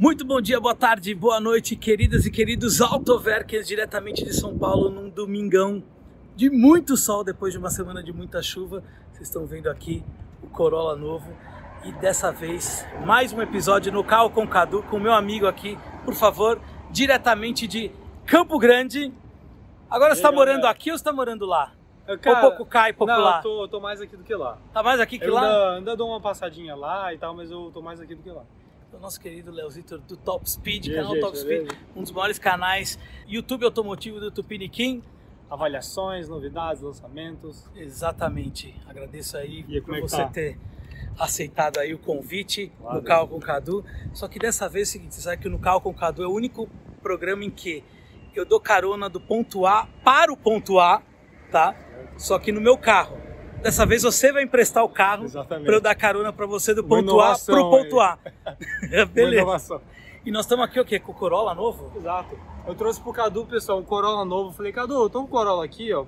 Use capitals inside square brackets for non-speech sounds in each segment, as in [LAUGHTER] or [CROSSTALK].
Muito bom dia, boa tarde, boa noite, queridas e queridos autoverkers diretamente de São Paulo num domingão de muito sol depois de uma semana de muita chuva. Vocês estão vendo aqui o Corolla novo e dessa vez mais um episódio no Carro com Cadu com meu amigo aqui, por favor, diretamente de Campo Grande. Agora você está morando aqui ou você está morando lá? Cara, ou pouco cai, pouco não, lá? eu tô, eu tô mais aqui do que lá. Tá mais aqui que eu lá? Ainda, ainda dou uma passadinha lá e tal, mas eu tô mais aqui do que lá. O nosso querido Leozito do Top Speed, canal Top Speed, um dos maiores canais YouTube automotivo do Tupiniquim. Avaliações, novidades, lançamentos. Exatamente. Agradeço aí E por é você tá? ter aceitado aí o convite no Valeu. Carro com Cadu. Só que dessa vez é o seguinte, você sabe que no Carro com Cadu é o único programa em que eu dou carona do ponto A para o ponto A, tá? Só que no meu carro. Dessa vez você vai emprestar o carro para eu dar carona para você do ponto A inovação pro ponto A. [LAUGHS] Beleza. E nós estamos aqui o quê? Com o Corolla novo? Exato. Eu trouxe pro Cadu, pessoal, um Corolla novo. Falei, Cadu, eu tô com o Corolla aqui, ó.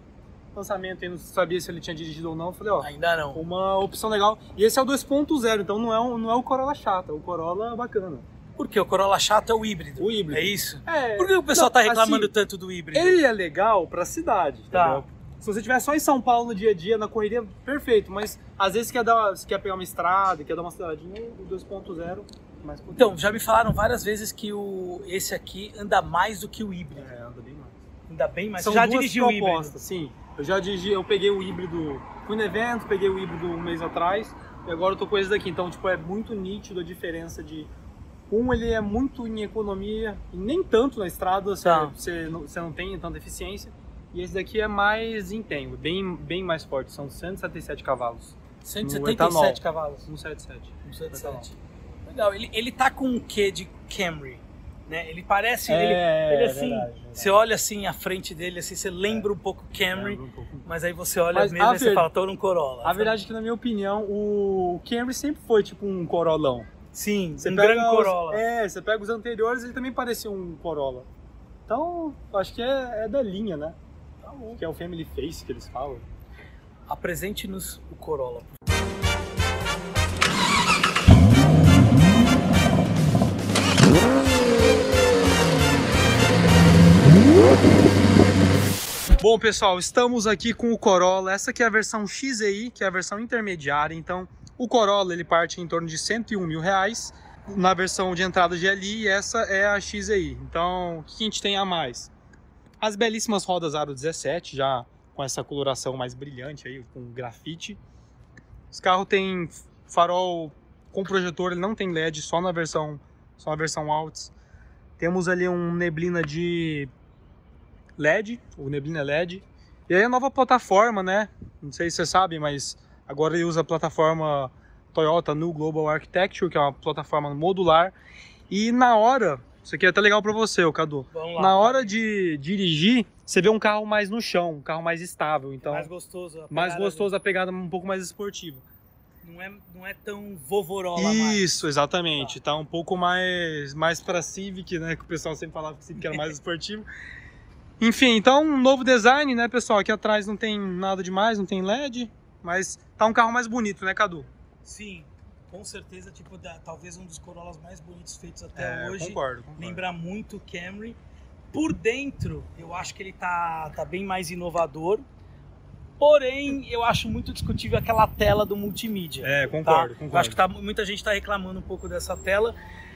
Lançamento aí, não sabia se ele tinha dirigido ou não. Falei, ó, Ainda não. uma opção legal. E esse é o 2.0, então não é, um, não é o Corolla chato, é o Corolla bacana. Por quê? O Corolla chato é o híbrido. O híbrido. É isso? É, Por que o pessoal não, tá reclamando assim, tanto do híbrido? Ele é legal pra cidade, Tá. entendeu? Se você estiver só em São Paulo no dia a dia, na correria, perfeito. Mas às vezes quer dar, você quer pegar uma estrada, quer dar uma cidadinha, o 2.0 mais potente. Então, já me falaram várias vezes que o, esse aqui anda mais do que o híbrido. É, anda bem mais. Ainda bem, mas São já duas dirigiu o híbrido. sim. Eu já dirigi, eu peguei o híbrido, fui no evento, peguei o híbrido um mês atrás, e agora eu tô com esse daqui. Então, tipo, é muito nítido a diferença de... Um, ele é muito em economia, e nem tanto na estrada, você, Tá. você, não, você não tem tanta eficiência. E esse daqui é mais empenho, bem, bem mais forte, são 177 cavalos. 177 etanol. cavalos. 177. 177. Legal, ele, ele tá com um quê de Camry? Né? Ele parece. É, ele, ele assim. verdade, verdade. Você olha assim à frente dele, assim, você lembra um pouco Camry, um pouco. mas aí você olha Mas mesmo a e você ver- fala, tô num Corolla. A verdade é que, na minha opinião, o Camry sempre foi tipo um Corolão. Sim, Você um pega grande os- Corolla. É, você pega os anteriores, ele também parecia um Corolla. Então, acho que é, é da linha, né? Bom. Que é o Family Face que eles falam. Apresente-nos o Corolla. Bom, pessoal, estamos aqui com o Corolla. Essa aqui é a versão XEI, que é a versão intermediária. Então, o Corolla ele parte em torno de 101 mil reais. Na versão de entrada GLI, essa é a XEI. Então, o que a gente tem a mais? As belíssimas rodas Aro 17, já com essa coloração mais brilhante aí, com grafite. Os carros têm farol com projetor, ele não tem LED, só na versão, só na versão Alts. Temos ali um neblina de LED, o neblina LED. E aí a nova plataforma, né? Não sei se vocês sabem, mas agora ele usa a plataforma Toyota New Global Architecture, que é uma plataforma modular. E na hora, isso aqui é até legal para você, Cadu. Vamos lá. Na hora de dirigir, você vê um carro mais no chão, um carro mais estável, então mais gostoso. a mais gostoso, a pegada um pouco mais esportiva. Não é, não é tão vovorola mais. Isso, exatamente. Tá um pouco mais mais para Civic, né, que o pessoal sempre falava que Civic era mais [LAUGHS] esportivo. Enfim, então um novo design, né, pessoal? Aqui atrás não tem nada demais, não tem LED, mas tá um carro mais bonito, né, Cadu? Sim, com certeza, tipo, da- talvez um dos Corollas mais bonitos feitos até É, hoje. concordo, concordo. Lembra muito o Camry. Por dentro, eu acho que ele tá, tá bem mais inovador. Porém, eu acho muito discutível aquela tela do multimídia. É, tá? concordo, Eu concordo. acho que tá, muita gente está reclamando um pouco dessa tela,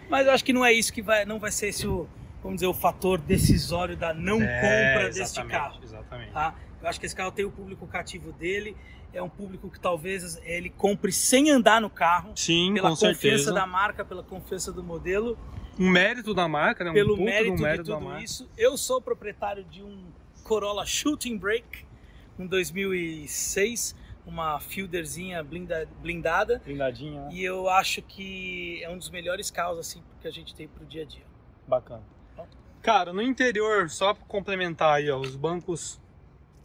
mas eu acho que não é isso que vai, não vai ser esse o, vamos dizer, o fator decisório da não É, compra deste carro. Exatamente. tá? Eu acho que esse carro tem o público cativo dele, é um público que talvez ele compre sem andar no carro, Sim, pela confiança certeza. da marca, pela confiança do modelo, Um mérito da marca, né? Um pelo mérito, mérito de da tudo marca. isso. Eu sou proprietário de um Corolla Shooting Brake, um 2006, uma Fielderzinha blinda- blindada, Blindadinha, né? e eu acho que é um dos melhores carros assim que a gente tem pro dia a dia. Bacana. Cara, no interior, só para complementar aí, ó, os bancos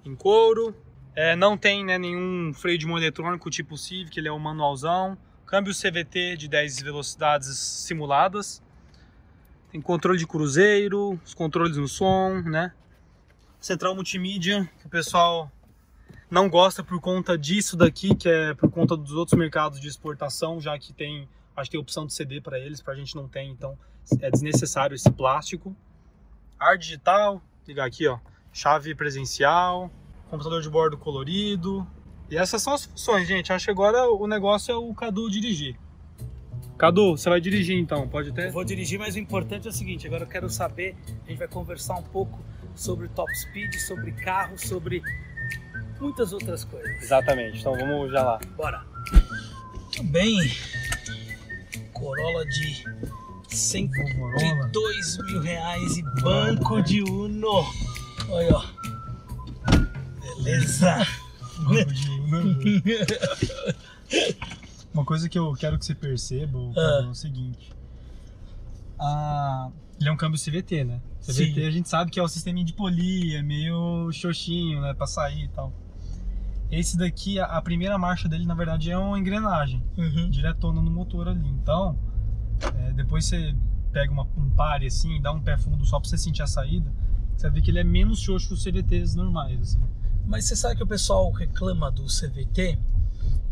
em couro. É, não tem né, nenhum freio de mão eletrônico tipo Civic, ele é um manualzão. Câmbio CVT de 10 velocidades simuladas. Tem controle de cruzeiro, os controles no som, né? Central multimídia, que o pessoal não gosta por conta disso daqui, que é por conta dos outros mercados de exportação, já que tem Acho que tem opção de CD para eles, pra gente não tem, então é desnecessário esse plástico. Ar digital, ligar aqui, ó, chave presencial, computador de bordo colorido. E essas são as funções, gente. Acho que agora o negócio é o Cadu dirigir. Cadu, você vai dirigir então, pode ter? Eu vou dirigir, mas o importante é o seguinte, agora eu quero saber, a gente vai conversar um pouco sobre top speed, sobre carro, sobre muitas outras coisas. Exatamente, então vamos já lá. Bora! Muito bem, Corolla de 102 mil reais e banco de Uno. Olha, ó. Beleza. Uma coisa que eu quero que você perceba ah. é o seguinte. Ah, ele é um câmbio CVT, né? CVT Sim. a gente sabe que é o sistema de polir, é meio xoxinho, né? Pra sair e tal. Esse daqui, a primeira marcha dele, na verdade, é uma engrenagem uhum. diretona no motor ali. Então, é, depois você pega uma, um pare assim, dá um pé fundo só pra você sentir a saída, você ver que ele é menos xoxo que os CVTs normais. Assim. Mas você sabe que o pessoal reclama do CVT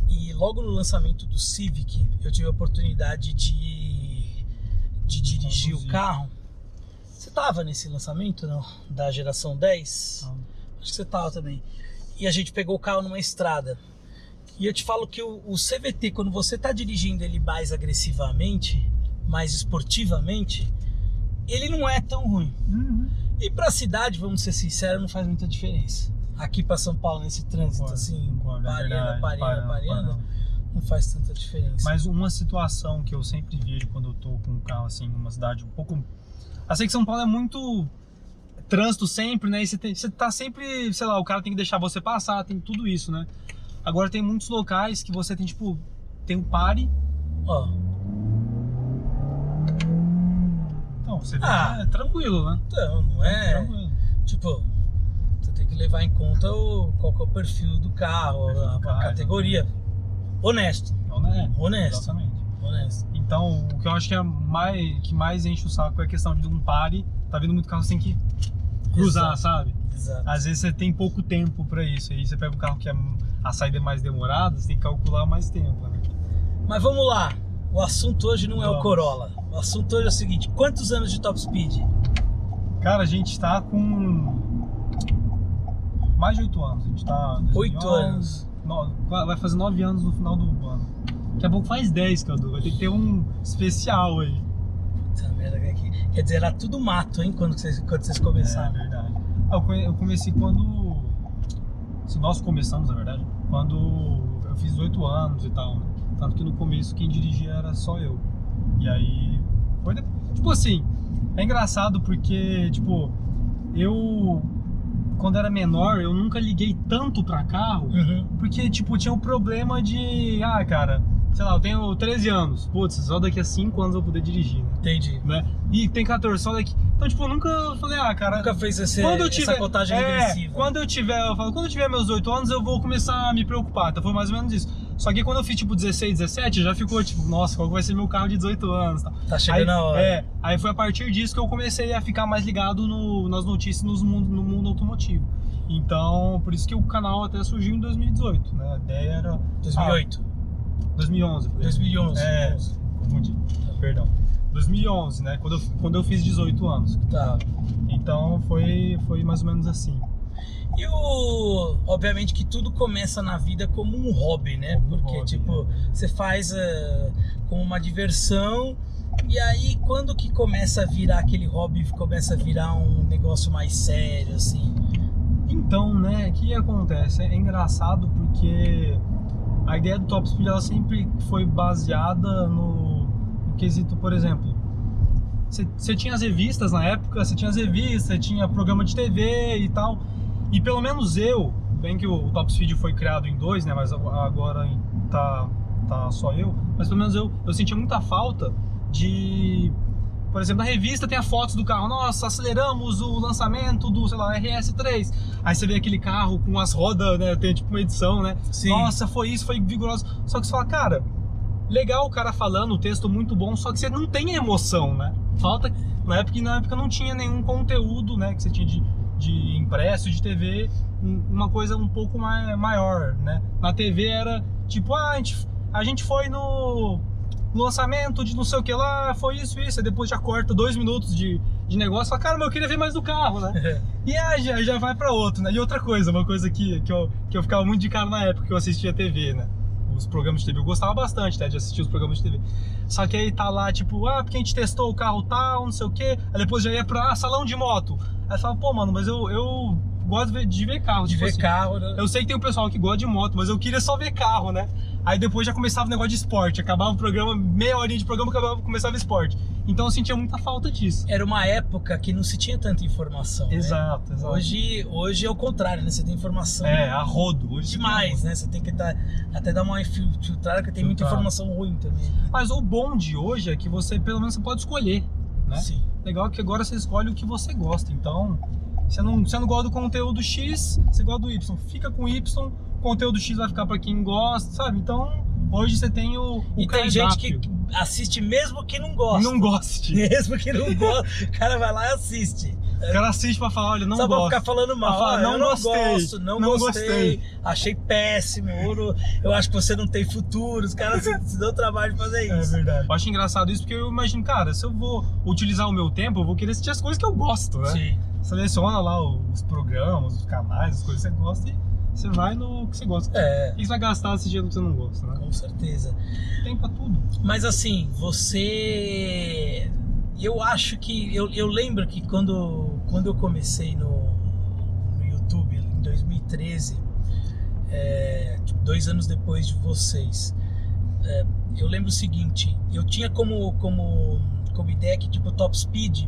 e logo no lançamento do Civic eu tive a oportunidade de, de dirigir Conduzir. o carro. Você tava nesse lançamento não? da geração 10? Não. Acho que você tava também. E a gente pegou o carro numa estrada. E eu te falo que o, o CVT, quando você está dirigindo ele mais agressivamente, mais esportivamente, ele não é tão ruim. Uhum. E para a cidade, vamos ser sinceros, não faz muita diferença. Aqui para São Paulo, nesse trânsito concordo, assim, concordo, é Pariana, Pariana, não faz tanta diferença. Mas uma situação que eu sempre vejo quando eu tô com um carro assim, numa cidade um pouco. Eu sei que São Paulo é muito trânsito sempre, né? E você, tem, você tá sempre, sei lá, o cara tem que deixar você passar, tem tudo isso, né? Agora tem muitos locais que você tem, tipo, tem um pare. Ó. Você ah, é tranquilo, né? Então, não é. Tranquilo. Tipo, você tem que levar em conta o, qual é o perfil do carro, perfil a, do carro, a, categoria. Honesto. Honesto. Honesto. Exatamente. Honesto. Então, o que eu acho que é mais que mais enche o saco é a questão de um pare. Tá vindo muito carro, você tem que cruzar, Exato. sabe? Exato. Às vezes você tem pouco tempo para isso. Aí você pega um carro que é, a saída é mais demorada, você tem que calcular mais tempo. Né? Mas vamos lá. O assunto hoje não vamos. é o Corolla. O assunto hoje é o seguinte: quantos anos de top speed? Cara, a gente tá com mais de 8 anos. A gente tá. 8 anos. No, vai fazer 9 anos no final do ano. Daqui a pouco faz 10, Cadu. Vai ter que ter um especial aí. Puta merda, quer dizer, era tudo mato, hein, quando vocês, quando vocês começaram. É verdade. Ah, eu comecei quando. Se nós começamos, na verdade, quando eu fiz 8 anos e tal. Né? Tanto que no começo quem dirigia era só eu. E aí. Foi Tipo assim, é engraçado porque, tipo, eu. Quando era menor, eu nunca liguei tanto pra carro, uhum. porque, tipo, tinha o um problema de. Ah, cara sei lá, eu tenho 13 anos. Putz, só daqui a 5 anos eu vou poder dirigir, né? Entendi. Né? E tem 14, só daqui. Então, tipo, eu nunca falei, ah, cara. Nunca fez esse, quando eu tiver, essa contagem é, regressiva. Quando eu tiver, eu falo, quando eu tiver meus 8 anos, eu vou começar a me preocupar. Então foi mais ou menos isso. Só que quando eu fiz tipo 16, 17, já ficou tipo, nossa, qual vai ser meu carro de 18 anos? Tá, tá chegando aí, a hora. É, aí foi a partir disso que eu comecei a ficar mais ligado no, nas notícias no mundo, no mundo automotivo. Então, por isso que o canal até surgiu em 2018, né? A ideia era. 2008. Ah, 2011. 2011. É, confundi. Perdão. 2011, né? Quando eu, quando eu fiz 18 anos. Tá. Então foi, foi mais ou menos assim. E o. Obviamente que tudo começa na vida como um hobby, né? Como Porque, hobby, tipo, né? você faz uh, como uma diversão. E aí, quando que começa a virar aquele hobby, começa a virar um negócio mais sério, assim? Então, né, o que acontece? É engraçado porque a ideia do Top Speed ela sempre foi baseada no, no quesito, por exemplo, você tinha as revistas na época, você tinha as revistas, tinha programa de TV e tal, e pelo menos eu, bem que o, Top Speed foi criado em dois, né, mas agora tá, tá só eu, mas pelo menos eu, eu sentia muita falta de por exemplo, na revista tem a fotos do carro. Nossa, aceleramos o lançamento do, sei lá, RS3. Aí você vê aquele carro com as rodas, né? Tem tipo uma edição, né? Sim. Nossa, foi isso, foi vigoroso. Só que você fala, cara, legal o cara falando, o texto muito bom, só que você não tem emoção, né? Falta. Na época, na época não tinha nenhum conteúdo, né? Que você tinha de, de impresso, de TV, uma coisa um pouco mais, maior, né? Na TV era tipo, ah, a gente, a gente foi no lançamento de não sei o que lá, foi isso, isso. Aí depois já corta dois minutos de, de negócio. Fala, cara, mas eu queria ver mais do carro, né? [LAUGHS] e aí já, já vai pra outro, né? E outra coisa, uma coisa que, que, eu, que eu ficava muito de cara na época que eu assistia TV, né? Os programas de TV. Eu gostava bastante, né? De assistir os programas de TV. Só que aí tá lá, tipo, ah, porque a gente testou o carro tal, não sei o que. Aí depois já ia pra ah, salão de moto. Aí fala, pô, mano, mas eu, eu gosto de ver, de ver carro. De tipo ver assim. carro, né? Eu sei que tem um pessoal que gosta de moto, mas eu queria só ver carro, né? Aí depois já começava o negócio de esporte. Acabava o programa, meia horinha de programa, acabava, começava o esporte. Então eu sentia muita falta disso. Era uma época que não se tinha tanta informação. né? Exato, exato. Hoje, hoje é o contrário, né? Você tem informação É, a rodo. Hoje demais, né? Você tem que dar, até dar uma fil- filtrada, porque tem muita informação ruim também. Mas o bom de hoje é que você, pelo menos, você pode escolher, né? Sim. Legal que agora você escolhe o que você gosta. Então, você não, você não gosta do conteúdo X, você gosta do Y. Fica com Y, conteúdo X vai ficar pra quem gosta, sabe? Então, hoje você tem o, o E tem gente que assiste mesmo que não gosta. não goste. [LAUGHS] Mesmo que não gosta, o cara vai lá e assiste. O cara assiste pra falar, olha, não Só pra gosto. ficar falando mal. Falar, Ah, não não gostei, gosto, não, não gostei, gostei. Achei péssimo. Eu, eu acho que você não tem futuro. Os caras se, se dão trabalho de fazer [LAUGHS] É isso. verdade. Eu acho engraçado isso porque eu imagino, cara, se eu vou utilizar o meu tempo, eu vou querer assistir as coisas que eu gosto, né? Sim. Seleciona lá os programas, os canais, as coisas que você gosta e você vai no que você gosta. É, que você vai gastar assistindo o que você não gosta, né? com certeza. Tem pra tudo. Mas assim, você. Eu acho que. Eu, eu lembro que quando, quando eu comecei no, no YouTube em 2013, é, tipo, dois anos depois de vocês, é, eu lembro o seguinte: eu tinha como, como, como ideia que, tipo, Top Speed.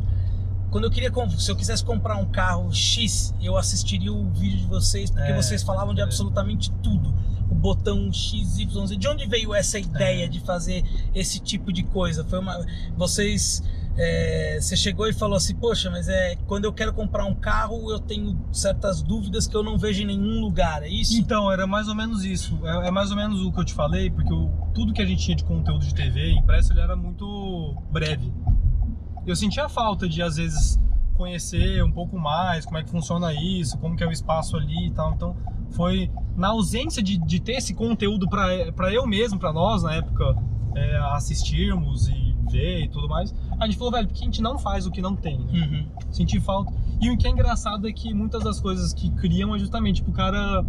Quando eu queria, se eu quisesse comprar um carro X, eu assistiria o vídeo de vocês, porque É, vocês falavam de é. absolutamente tudo. O botão X, Y, Z. De onde veio essa É. ideia de fazer esse tipo de coisa? Foi uma. Vocês. é, você chegou e falou assim, poxa, mas é quando eu quero comprar um carro, eu tenho certas dúvidas que eu não vejo em nenhum lugar, é isso? Então, era mais ou menos isso. É, é mais ou menos o que eu te falei, porque o- tudo que a gente tinha de conteúdo de TV impresso ele era muito breve. Eu sentia falta de, às vezes, conhecer um pouco mais como é que funciona isso, como que é o espaço ali e tal. Então, foi na ausência de, de ter esse conteúdo para eu mesmo, para nós, na época, é, assistirmos e ver e tudo mais, a gente falou, velho, por que a gente não faz o que não tem? né? Uhum. Senti falta. E o que é engraçado é que muitas das coisas que criam é justamente, tipo, o cara,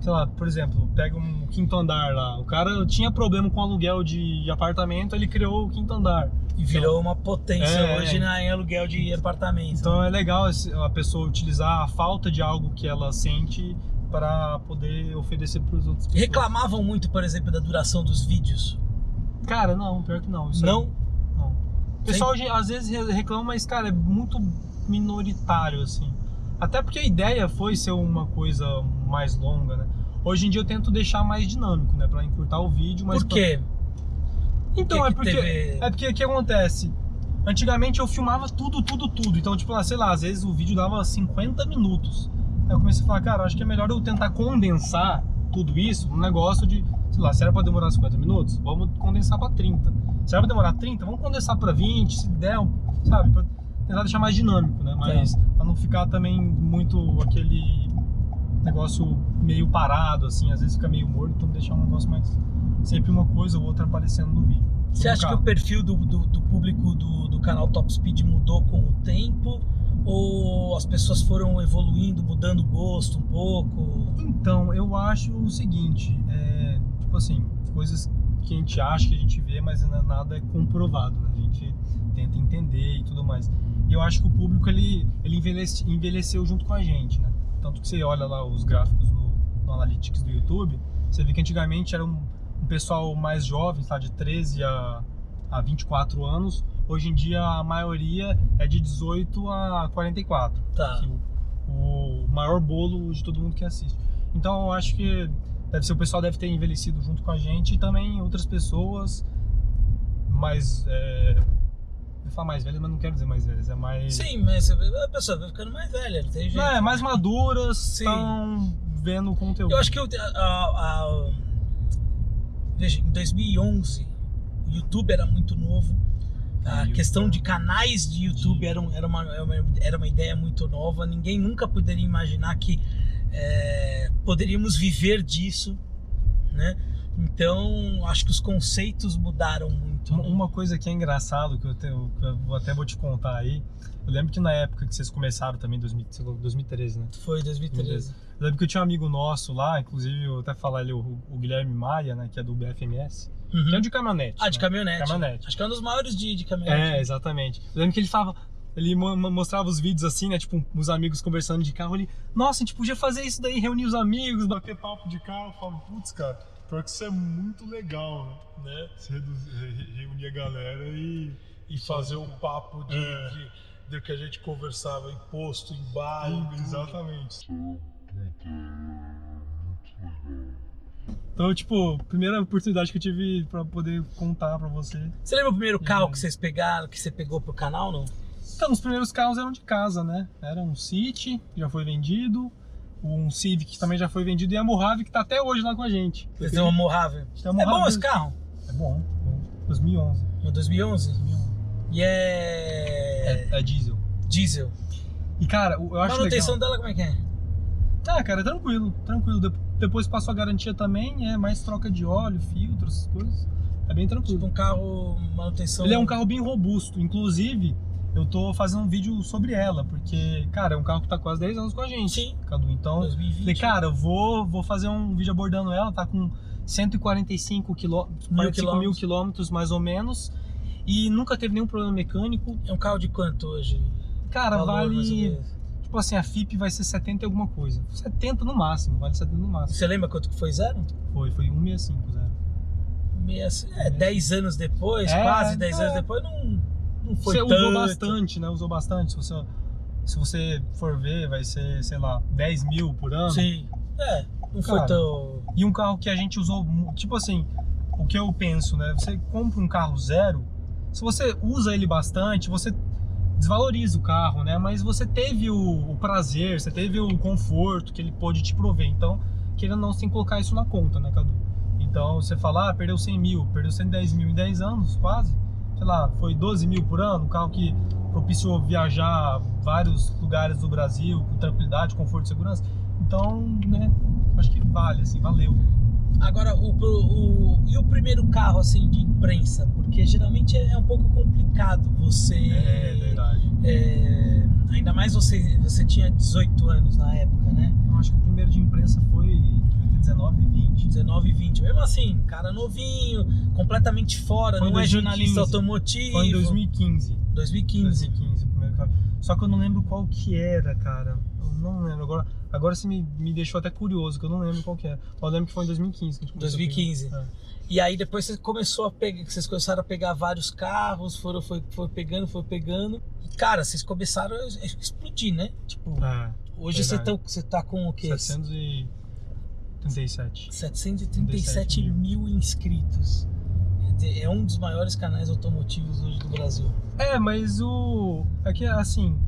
sei lá, por exemplo, pega um quinto andar lá. O cara tinha problema com aluguel de apartamento, ele criou o quinto andar. E virou uma potência É. hoje na, em aluguel de apartamento. Então é legal a pessoa utilizar a falta de algo que ela sente para poder oferecer para os outros. pessoas. Reclamavam muito, por exemplo, da duração dos vídeos? Cara, não, pior que não. Isso aí- Não? não. O pessoal hoje, às vezes re- reclama, mas cara, é muito minoritário assim. Até porque a ideia foi ser uma coisa mais longa, né? Hoje em dia eu tento deixar mais dinâmico, né, Pra encurtar o vídeo, mas Por quê? Então que é que porque teve- é porque o que acontece? Antigamente eu filmava tudo, tudo, tudo. Então, tipo, ah, sei lá, às vezes o vídeo dava 50 minutos. Aí eu comecei a falar, cara, acho que é melhor eu tentar condensar tudo isso num negócio de, sei lá, se era pra demorar 50 minutos, vamos condensar pra 30. Se era pra demorar 30, vamos condensar pra 20, se der, sabe? Pra tentar deixar mais dinâmico, né? Mas pra não ficar também muito aquele negócio meio parado, assim, às vezes fica meio morto, então deixar um negócio mais. Sempre uma coisa ou outra aparecendo no vídeo. Você acha que carro. o perfil do, do, do público do, do canal Top Speed mudou com o tempo? Ou as pessoas foram evoluindo, mudando o gosto um pouco? Então, eu acho o seguinte, é, tipo assim, coisas que a gente acha, que a gente vê, mas nada é comprovado, né? A gente tenta entender e tudo mais. E eu acho que o público, ele, ele envelhece- envelheceu junto com a gente, né? Tanto que você olha lá os gráficos no, no Analytics do YouTube, você vê que antigamente era um, um pessoal mais jovem, tá? De 13 a, a 24 anos. Hoje em dia, a maioria é de 18 a 44 Tá. que o, o maior bolo de todo mundo que assiste. Então eu acho que deve ser o pessoal deve ter envelhecido junto com a gente e também outras pessoas mais é, eu falar mais velhas, mas não quero dizer mais velhas, é mais Sim, mas a pessoa vai ficando mais velha, não tem jeito. é mais maduras, estão vendo o conteúdo. Eu acho que eu, a, a- veja, em 2011 o YouTube era muito novo. A YouTube. questão de canais de YouTube era, era uma- era uma ideia muito nova. Ninguém nunca poderia imaginar que é, poderíamos viver disso, né? Então, acho que os conceitos mudaram muito. Uma, né? uma coisa que é engraçado, que eu, te- que eu até vou te contar aí, eu lembro que na época que vocês começaram também, 2000 você falou 2013, né? Foi 2013. Eu lembro que eu tinha um amigo nosso lá, inclusive eu até falar ele, o, o Guilherme Maia, né, que é do BFMS, Uhum. que é de caminhonete. Ah, de né? caminhonete. Caminhonete. Acho que é um dos maiores de, de caminhonete. É, exatamente. Eu lembro que ele falava, ele mo- mo- mostrava os vídeos assim, né, tipo, os amigos conversando de carro, ele, nossa, a gente podia fazer isso daí, reunir os amigos, bater papo de carro, eu falo, putz, cara, pior que isso é muito legal, né? Re- reunir a galera e... E fazer o papo de, É. de, de que a gente conversava em posto, em bar, tudo. Exatamente. Então, tipo, primeira oportunidade que eu tive pra poder contar pra você. Você lembra o primeiro carro Uhum. que vocês pegaram, que você pegou pro canal, não? Então, os primeiros carros eram de casa, né? Era um City, que já foi vendido, um Civic que também já foi vendido, e a Mojave que tá até hoje lá com a gente. Vocês têm uma Mojave. É bom esse carro? É bom, bom. 2011. No 2011? 2011. E é... É, é diesel. diesel. E, cara, eu eu A acho manutenção legal. dela como é que é? Ah, cara, tranquilo, tranquilo. De- Depois passou a garantia também, é mais troca de óleo, filtro, essas coisas. É bem tranquilo. Tipo um carro, manutenção... Ele é um carro bem robusto. Inclusive, eu tô fazendo um vídeo sobre ela, porque, cara, é um carro que tá quase 10 anos com a gente. Sim. Cadu. Então, 2020. falei, cara, eu vou, vou fazer um vídeo abordando ela, tá com 145 quilômetros, 45 mil quilômetros. quilômetros mais ou menos. E nunca teve nenhum problema mecânico. É um carro de quanto hoje? Cara, Valor, vale. Tipo assim, a FIP vai ser 70 e alguma coisa. 70 no máximo, vale 70 no máximo. Você lembra quanto que foi zero? Foi, foi 165, zero. Meia- É, 10 anos depois, É, quase 10 é. anos depois, não, não foi você tanto. usou bastante, né? Usou bastante. Se você, se você for ver, vai ser, sei lá, 10 mil por ano. Sim. É, não foi Cara, tão... E um carro que a gente usou, tipo assim, o que eu penso, né? Você compra um carro zero, se você usa ele bastante, você desvaloriza o carro, né? Mas você teve o, o prazer, você teve o conforto que ele pôde te prover. Então, querendo não, você tem que colocar isso na conta, né, Cadu? Então, você fala, ah, perdeu 100 mil, perdeu 110 mil em 10 anos, quase. Sei lá, foi 12 mil por ano, um carro que propiciou viajar vários lugares do Brasil com tranquilidade, conforto e segurança. Então, né, acho que vale, assim, valeu. Agora, o, o, e o primeiro carro, assim, de imprensa? Porque geralmente é, é um pouco complicado você... É verdade. é, ainda mais você, você tinha 18 anos na época, né? Eu acho que o primeiro de imprensa foi 19 e 20. 19 e 20. Mesmo assim, cara novinho, completamente fora, Foi não é 2015. jornalista automotivo. Foi em 2015. 2015. 2015 o primeiro carro. Só que eu não lembro qual que era, cara. Eu não lembro. Agora, agora você me, me deixou até curioso, que eu não lembro qual que era. Eu lembro que foi em 2015. que a gente começou a 2015. pegar. É. E aí depois você começou a pegar, vocês começaram a pegar vários carros, foram foi, foi pegando, foi pegando. E, cara, vocês começaram a explodir, né? Tipo, É, hoje você tá, você tá com o quê? 737. 737 mil inscritos. Quer dizer, É um dos maiores canais automotivos hoje do Brasil. É, mas o. É que assim,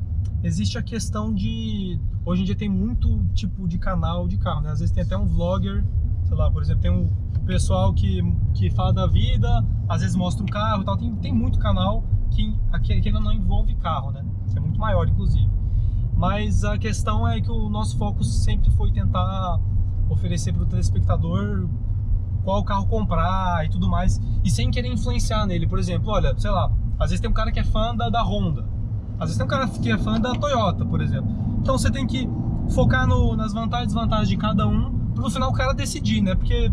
existe a questão de. Hoje em dia tem muito tipo de canal de carro, né? Às vezes tem até um vlogger, sei lá, por exemplo, tem um pessoal que, que fala da vida, às vezes mostra o carro e tal. Tem, tem muito canal que, que ainda não envolve carro, né? É muito maior, inclusive. Mas a questão é que o nosso foco sempre foi tentar oferecer para o telespectador qual carro comprar e tudo mais, e sem querer influenciar nele. Por exemplo, olha, sei lá, às vezes tem um cara que é fã da, da Honda, às vezes tem um cara que é fã da Toyota, por exemplo. Então você tem que focar no- nas vantagens e desvantagens de cada um, para no final o cara decidir, né? Porque,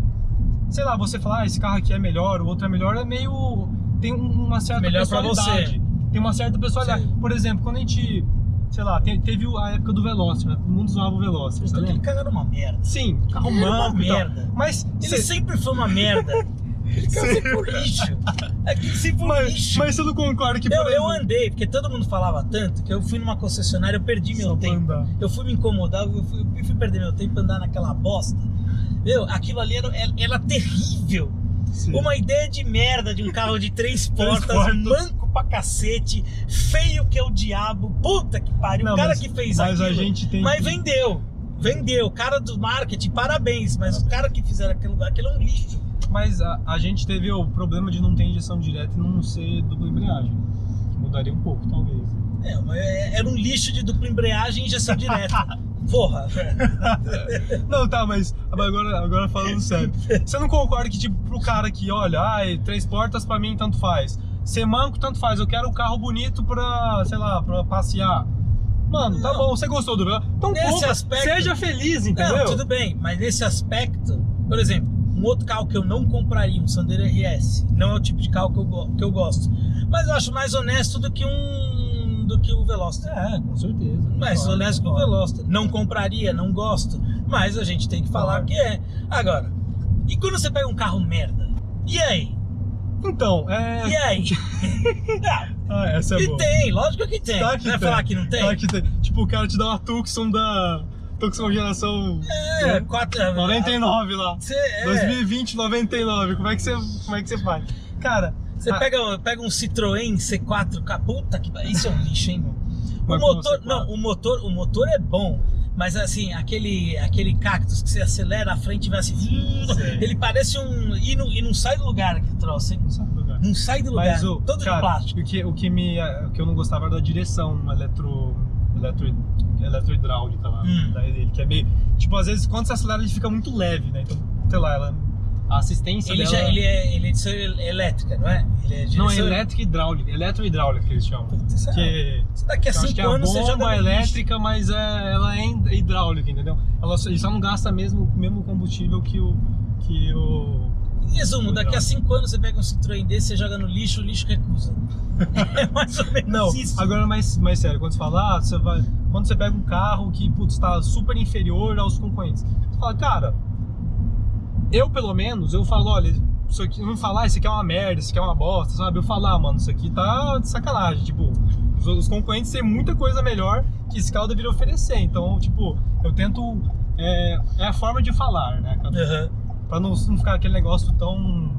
sei lá, você falar, ah, esse carro aqui é melhor, o outro é melhor, é meio. tem um- uma certa Melhor pra personalidade. Tem uma certa personalidade. Sim. Por exemplo, quando a gente, sei lá, te- teve a época do Veloster, né? todo mundo zoava o Veloster, Então tá aquele cara era uma merda. Sim, carro uma manco tal. merda. Mas Ele cê- sempre foi uma merda. Aquele cara sempre foi um lixo. Aquele sempre foi Mas, lixo. mas você não concorda que eu, eu andei, porque todo mundo falava tanto que eu fui numa concessionária, eu perdi meu Só tempo. Eu fui me incomodar, eu fui, eu fui perder meu tempo andar naquela bosta. Meu, aquilo ali era, era, era terrível. Sim. Uma ideia de merda de um carro de três portas, manco pra cacete, feio que é o diabo, puta que pariu. Não, o cara mas- que fez mas a aquilo. gente tem Mas que- vendeu. Vendeu. O cara do marketing, parabéns. Mas o cara que fizeram aquilo, aquilo é um lixo. Mas a, a gente teve o problema de não ter injeção direta e não ser dupla embreagem. Mudaria um pouco, talvez. É, mas é- era um lixo de dupla embreagem e injeção direta. [LAUGHS] Porra! [LAUGHS] não, tá, mas agora, agora falando sério. Você não concorda que, tipo, pro cara que, olha, ai, três portas pra mim tanto faz. Ser manco tanto faz. Eu quero um carro bonito pra, sei lá, pra passear. Mano, tá Não. bom, você gostou do meu? Então Nesse compra, aspecto- seja feliz, entendeu? Não, tudo bem, mas nesse aspecto, por exemplo, um outro carro que eu não compraria, um Sandero RS, não é o tipo de carro que eu, que eu gosto. Mas eu acho mais honesto do que um do que o Veloster. É, com certeza. Mais Claro, honesto que o claro. Veloster. Não compraria, não gosto, mas a gente tem que falar Claro. que é. Agora, e quando você pega um carro merda? E aí? Então, é. E aí? [LAUGHS] Ah, Ah, essa é e boa. tem, lógico que tem. Tá que Vai tem. falar que não tem? Tá que tem. Tipo, o cara te dá uma Tucson da. Tucson geração É, quatro, 99 lá. Você, é. 2020, 99. Como é que você, como é que você faz? Cara, Você Ah. pega, pega um Citroën C4, ca- puta que isso é um lixo, hein, meu? O motor, C4? não, o motor, o motor é bom, mas assim, aquele aquele cactus que você acelera a frente e vai assim, Sei. ele parece um e não, e não sai do lugar aquele troço, hein? não sabe lugar. Não sai do lugar, Mas o. todo cara, de plástico. O que, o, que me, o que eu não gostava era da direção eletro. eletro eletrohidráulica lá. Hum. da dele, que é meio. Tipo, às vezes quando você acelera ele fica muito leve, né? Então, sei lá, ela. A assistência Ele dela. já ele é ele é de ser elétrica, não é? Ele é Não, é direção- elétrica e hidráulica. Eletrohidráulica que eles chamam. Puta, é- Que. Você daqui a cinco é a anos você joga bomba no lixo. elétrica, mas é, ela é hidráulica, entendeu? Ela só, ele só não gasta mesmo o mesmo combustível que o. Que o. Em resumo, daqui a Legal. cinco anos você pega um Citroën desse, você joga no lixo, o lixo recusa. [LAUGHS] É mais ou menos Não, isso. agora mais, mais sério, quando você fala, ah, você vai. Quando você pega um carro que, está super inferior aos concorrentes, você fala, cara, eu pelo menos, eu falo, olha, isso aqui, não falar, isso aqui é uma merda, isso aqui é uma bosta, sabe? Eu falo, ah, mano, isso aqui tá de sacanagem, tipo, os, os concorrentes têm muita coisa melhor que esse carro deveria oferecer, então, tipo, eu tento. É, é a forma de falar, né? Aham. Pra não, não ficar aquele negócio tão.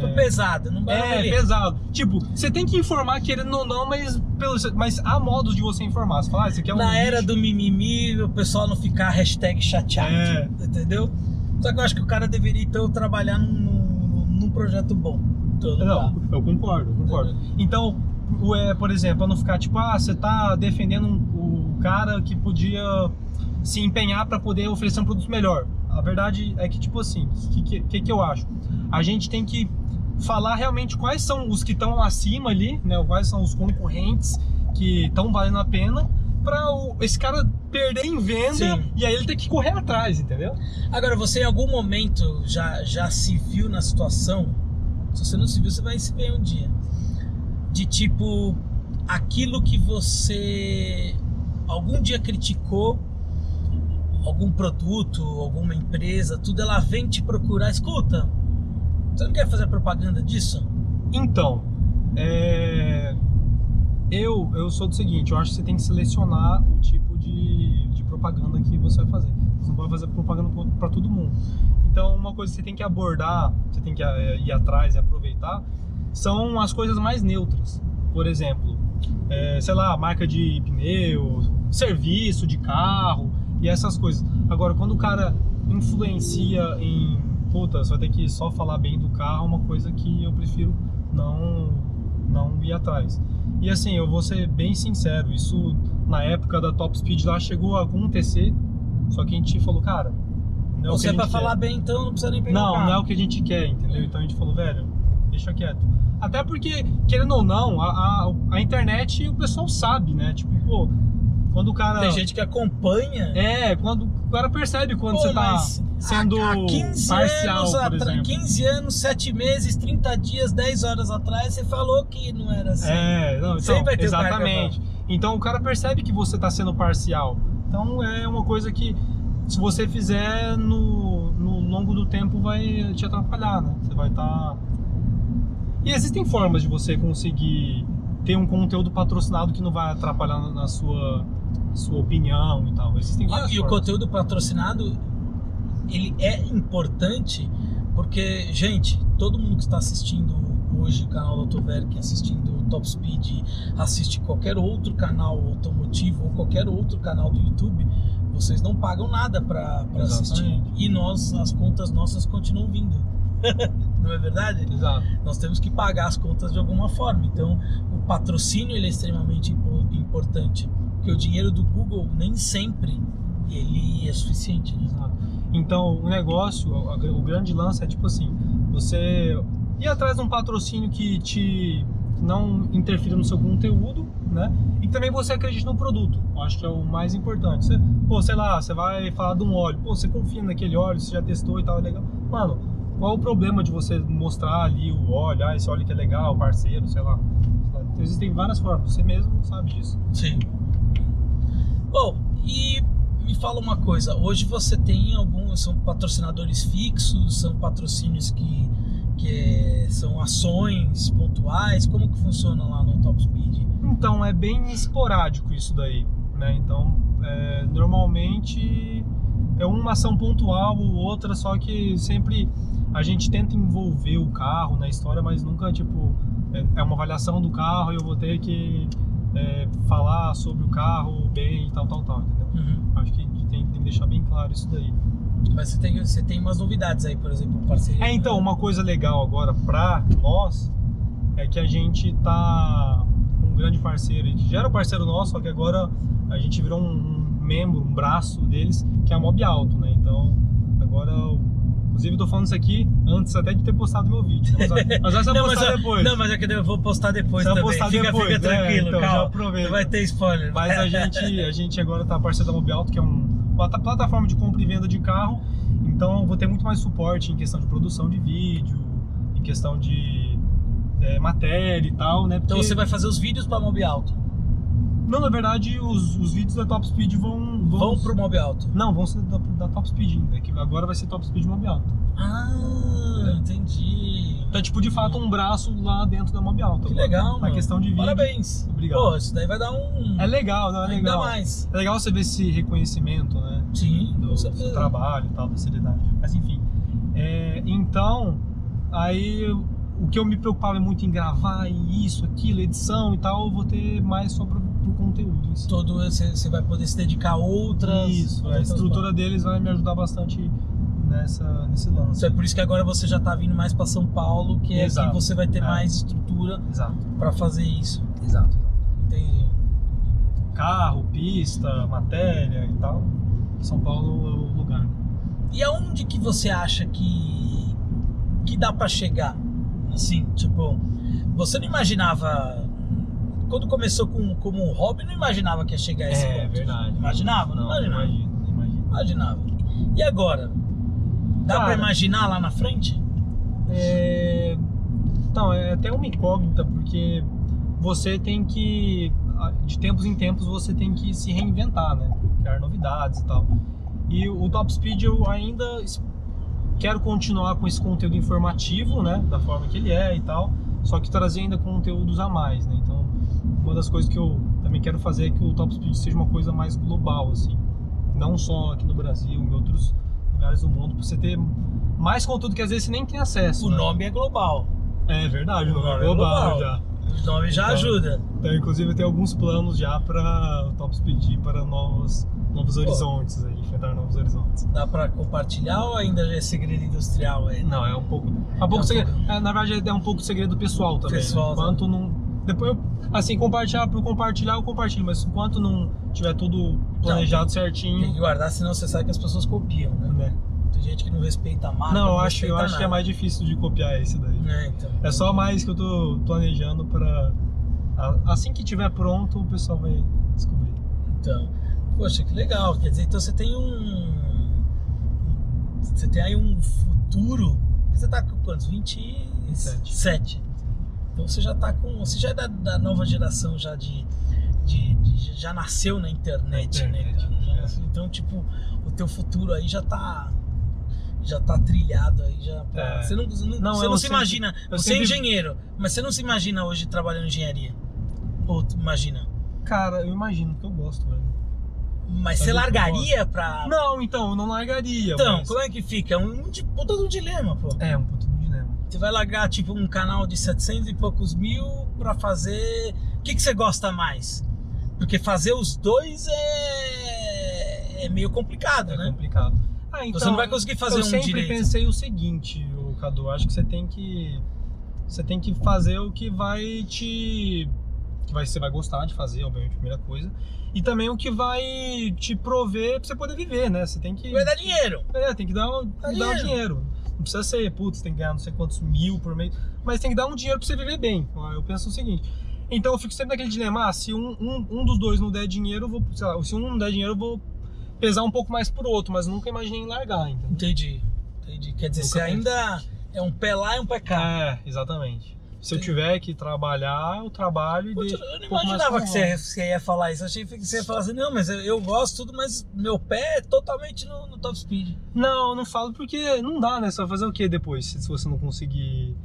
Tô pesado, não vai É, pesado. Tipo, você tem que informar querendo ou não, mas, pelo, mas há modos de você informar. Você fala, ah, isso aqui é um. Na era lixo. do mimimi, o pessoal não ficar hashtag chateado, É. entendeu? Só que eu acho que o cara deveria então trabalhar num, num, projeto bom. lugar. Não, eu concordo, eu concordo. Então, o, é, por exemplo, pra não ficar tipo, ah, você tá defendendo um- o cara que podia se empenhar para poder oferecer um produto melhor. A verdade é que, tipo assim, o que, que, que, que eu acho? A gente tem que falar realmente quais são os que estão acima ali, né? Quais são os concorrentes que estão valendo a pena para esse cara perder em venda Sim. e aí ele ter que correr atrás, entendeu? Agora, você em algum momento já, já se viu na situação? Se você não se viu, você vai se ver um dia. De tipo, aquilo que você algum dia criticou, algum produto, alguma empresa, tudo, ela vem te procurar. Escuta, você não quer fazer propaganda disso? Então, é, eu, eu sou do seguinte, eu acho que você tem que selecionar o tipo de, de propaganda que você vai fazer. Você não pode fazer propaganda para todo mundo. Então, uma coisa que você tem que abordar, você tem que é, ir atrás e aproveitar, são as coisas mais neutras. Por exemplo, é, sei lá, marca de pneu, serviço de carro e essas coisas. Agora, quando o cara influencia em, puta, você vai ter que só falar bem do carro, é uma coisa que eu prefiro não, não ir atrás. E assim, eu vou ser bem sincero, isso na época da Top Speed lá chegou a acontecer, só que a gente falou, cara, não é o que é pra falar quer. bem, então não precisa nem pegar Não, não é o que a gente quer, entendeu? Então a gente falou, velho, deixa quieto. Até porque, querendo ou não, a, a, a internet o pessoal sabe, né? Tipo, pô, quando o cara. Tem gente que acompanha. É, quando o cara percebe quando Pô, você tá sendo há, há 15 parcial, anos por exemplo. 15 anos, 7 meses, 30 dias, 10 horas atrás, você falou que não era assim. É, não, então, Sempre vai ter o exatamente. Então o cara percebe que você tá sendo parcial. Então é uma coisa que se você fizer no, no longo do tempo vai te atrapalhar, né? Você vai estar. E existem formas de você conseguir ter um conteúdo patrocinado que não vai atrapalhar na sua, sua opinião e tal. Existem várias E, e o conteúdo patrocinado, ele é importante porque, gente, todo mundo que está assistindo hoje o canal do Autoverk, assistindo o Top Speed, assiste qualquer outro canal automotivo ou qualquer outro canal do YouTube, vocês não pagam nada para assistir. E nós, as contas nossas continuam vindo. [LAUGHS] não é verdade? Exato. nós temos que pagar as contas de alguma forma. Então, o patrocínio ele é extremamente impo- importante, porque o dinheiro do Google nem sempre ele é suficiente. Né? Então, o negócio, o, grande lance é tipo assim, você ir atrás de um patrocínio que te não interfira no seu conteúdo, né? E também você acredita no produto. Eu acho que é o mais importante. Você, pô, sei lá, você vai falar de um óleo, pô, você confia naquele óleo, você já testou e tal, é legal. Mano, qual o problema de você mostrar ali o óleo, ah, esse óleo que é legal, parceiro, sei lá. Então, existem várias formas, você mesmo sabe disso. Sim. Bom, e me fala uma coisa, hoje você tem alguns, são patrocinadores fixos, são patrocínios que que são ações pontuais? Como que funciona lá no Top Speed? Então, é bem esporádico isso daí, né? Então, é, normalmente é uma ação pontual ou outra, só que sempre a gente tenta envolver o carro na história, mas nunca, tipo, é, é uma avaliação do carro e eu vou ter que é, falar sobre o carro bem e tal, tal, tal, entendeu? Uhum. Acho que tem, tem que deixar bem claro isso daí. Mas você tem, você tem umas novidades aí, por exemplo, parceria. É, então, uma coisa legal agora pra nós é que a gente tá com um grande parceiro, que já era parceiro nosso, só que agora a gente virou um, membro, um braço deles, que é a Mob Alto, né? Então, agora Inclusive, eu tô falando isso aqui antes até de ter postado meu vídeo. Né? Mas, mas vai [LAUGHS] não, postar mas, depois. Não, mas é que eu vou postar depois você também. Vai postar fica, depois, fica tranquilo, é, então, calma. Já aproveita. Não vai ter spoiler. Mas a gente, a gente agora tá parceiro da Mob Alto, que é um plataforma de compra e venda de carro. Então vou ter muito mais suporte em questão de produção de vídeo, em questão de é, matéria e tal, né? Porque... Então você vai fazer os vídeos para Mob Alto? Não, na verdade os, os vídeos da Top Speed vão... Vão, vão pro Mob Alto? Não, vão ser da, da Top Speed ainda, que agora vai ser Top Speed Mob Alto. Ah, entendi. Então é tipo de fato um braço lá dentro da Mob Alto. Que legal, Na questão de vídeo. Parabéns. Obrigado. Pô, isso daí vai dar um... É legal, não é Ainda legal. mais. É legal você ver esse reconhecimento, né? Sim, do, do trabalho e tal, da seriedade. Mas enfim. É, então, aí o que eu me preocupava é muito em gravar e isso, aquilo, edição e tal, eu vou ter mais pro conteúdo. Si. Todo você vai poder se dedicar a outras. Isso, a estrutura deles vai me ajudar bastante nessa, nesse lance. Então é por isso que agora você já tá vindo mais para São Paulo, que é Exato. que você vai ter É. mais estrutura para fazer isso. Exato. Entendi. Carro, pista, matéria e tal. São Paulo é o lugar. E aonde que você acha que que dá para chegar? Assim, tipo, você não imaginava quando começou com como um hobby, não imaginava que ia chegar a esse É, ponto. verdade. Imaginava? Não, imaginava. imagino, imagino. Imaginava. E agora? Dá Cara, para imaginar lá na frente? É... Então, é até uma incógnita, porque você tem que, de tempos em tempos, você tem que se reinventar, né? Criar novidades e tal. E o Top Speed eu ainda quero continuar com esse conteúdo informativo, né? Da forma que ele é e tal, só que trazer ainda conteúdos a mais, né? Então, uma das coisas que eu também quero fazer é que o Top Speed seja uma coisa mais global, assim. Não só aqui no Brasil, em outros lugares do mundo, pra você ter mais conteúdo que às vezes você nem tem acesso. O né? nome é global. É verdade, o nome é nome é global, global. já. O nome já Então, ajuda. Então, inclusive, tem alguns planos já para o Top Speed ir para novos, novos horizontes, aí, enfrentar novos horizontes. Dá pra compartilhar ou ainda é segredo industrial aí? Não, é um pouco. É um um pouco segredo. pouco. é, na verdade, é um pouco segredo pessoal também. né? Pessoal, enquanto não. Depois eu. Assim, compartilhar por compartilhar, eu compartilho, mas enquanto não tiver tudo planejado Tem certinho. que guardar, senão você sabe que as pessoas copiam, né? Né? Tem gente que não respeita a marca. Não, eu acho, eu acho que é mais difícil de copiar esse daí. É, então. É só mais que eu tô planejando para assim que tiver pronto o pessoal vai descobrir. Então, poxa, que legal. Quer dizer, então você tem um. Você tem aí um futuro. Você tá com quantos? 27. Sete. Então você já tá com. Você já é da, da nova geração já de. de- de- já nasceu na internet, Na né, internet, cara? Já- é. então, tipo, o teu futuro aí já tá. Já tá trilhado aí, já. É. Você não, não, Não, você não se sempre- imagina. Você é sempre- engenheiro, mas você não se imagina hoje trabalhando em engenharia. Ou imagina? Cara, eu imagino que eu gosto, velho. Mas Fazer você largaria pra. Não, então, eu não largaria. Então, mas- como é que fica? É um de puta do dilema, pô. É, um puto dilema. Você vai largar, tipo, um canal de 700 e poucos mil pra fazer... O que, que você gosta mais? Porque fazer os dois é... É meio complicado, É né? complicado. Ah, então, Você não vai conseguir fazer eu um sempre direito. pensei o seguinte, o Cadu, acho que você tem que você tem que fazer o que vai te que vai, você vai gostar de fazer, obviamente, primeira coisa. E também o que vai te prover pra você poder viver, né? Você tem que. Vai dar dinheiro. É, tem que dar, tem que dar dinheiro. Não precisa ser, putz, tem que ganhar não sei quantos mil por mês, mas tem que dar um dinheiro pra você viver bem. Eu penso o seguinte. Então eu fico sempre naquele dilema, ah, se um, um, um dos dois não der dinheiro, eu vou, sei lá, se um não der dinheiro, eu vou pesar um pouco mais pro outro, mas nunca imaginei em largar, entendeu? Entendi. Entendi. Quer dizer, Nunca você ainda é um pé lá e um pé cá. É, exatamente. Se eu tiver que trabalhar, eu trabalho e Putz, deixo eu não um imaginava que você, você ia falar isso. Eu achei que você ia falar assim, não, mas eu, eu gosto tudo, mas meu pé é totalmente no, no top speed. Não, não falo porque não dá, né? Você vai fazer o que depois, se você não conseguir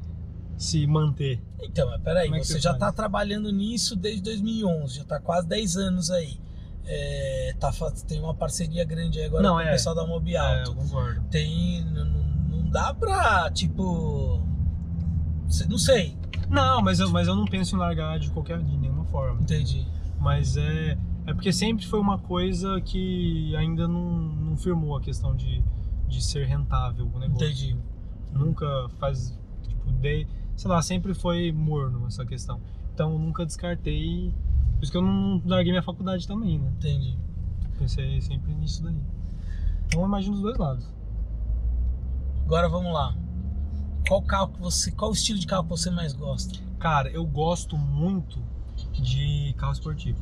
se manter? Então, mas peraí, é você, você já faz? tá trabalhando nisso desde 2011, já tá quase 10 anos aí. É, tá, tem uma parceria grande aí agora Não, com é. o pessoal da Mobi É, Alto. eu concordo. Tem. Não, não dá pra, tipo. Não sei, Não, mas eu, mas eu não penso em largar de qualquer de nenhuma forma. entendi. Mas é, é porque sempre foi uma coisa que ainda não, não firmou a questão de, de ser rentável o negócio. Entendi. Nunca faz, tipo, dei, sei lá, sempre foi morno essa questão. Então eu nunca descartei, por isso que eu não larguei minha faculdade também, né? Entendi. Pensei sempre nisso daí. Então eu imagino os dois lados. Agora vamos lá. Qual carro que você. Qual estilo de carro que você mais gosta? Cara, eu gosto muito de carro esportivo.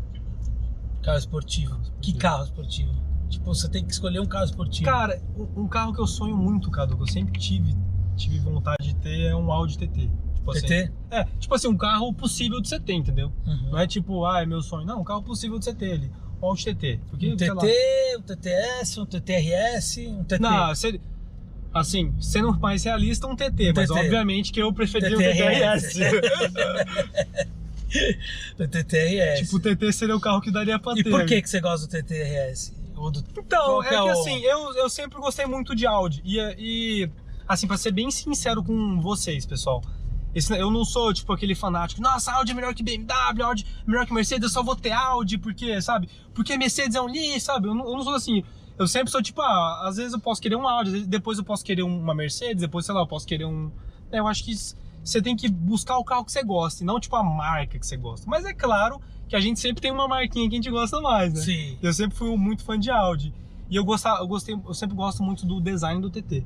Carro esportivo. Que carro esportivo? Tipo, você tem que escolher um carro esportivo. Cara, um carro que eu sonho muito, Cadu, que eu sempre tive, tive vontade de ter é um Audi TT. Tipo assim, TT? é, tipo assim, um carro possível de você ter, entendeu? Uhum. Não é tipo, ah, é meu sonho. Não, um carro possível de você ter ali. Um Audi TT. Porque, Um sei lá, TT, um TTS, um TTRS, um TT. Não, seria- assim, sendo mais realista, um TT, mas TT. obviamente que eu preferia TTRS. o TTRS. O [LAUGHS] TTRS. tipo, o TT seria o carro que daria pra e ter. por que, que você gosta do TTRS? Do... Então, é que é que o- assim, eu, eu sempre gostei muito de Audi. E, e assim, pra ser bem sincero com vocês, pessoal. esse- eu não sou, tipo, aquele fanático, nossa, Audi é melhor que BMW, Audi é melhor que Mercedes, eu só vou ter Audi, porque, sabe? Porque Mercedes é um lixo, sabe? Eu não, eu não sou assim. Eu sempre sou tipo, ah, às vezes eu posso querer um Audi, depois eu posso querer uma Mercedes, depois, sei lá, eu posso querer um. É, Eu acho que você tem que buscar o carro que você gosta, e não, tipo, a marca que você gosta. Mas é claro que a gente sempre tem uma marquinha que a gente gosta mais, né? Sim. Eu sempre fui muito fã de Audi. E eu, gostava, eu, gostei, eu sempre gosto muito do design do TT.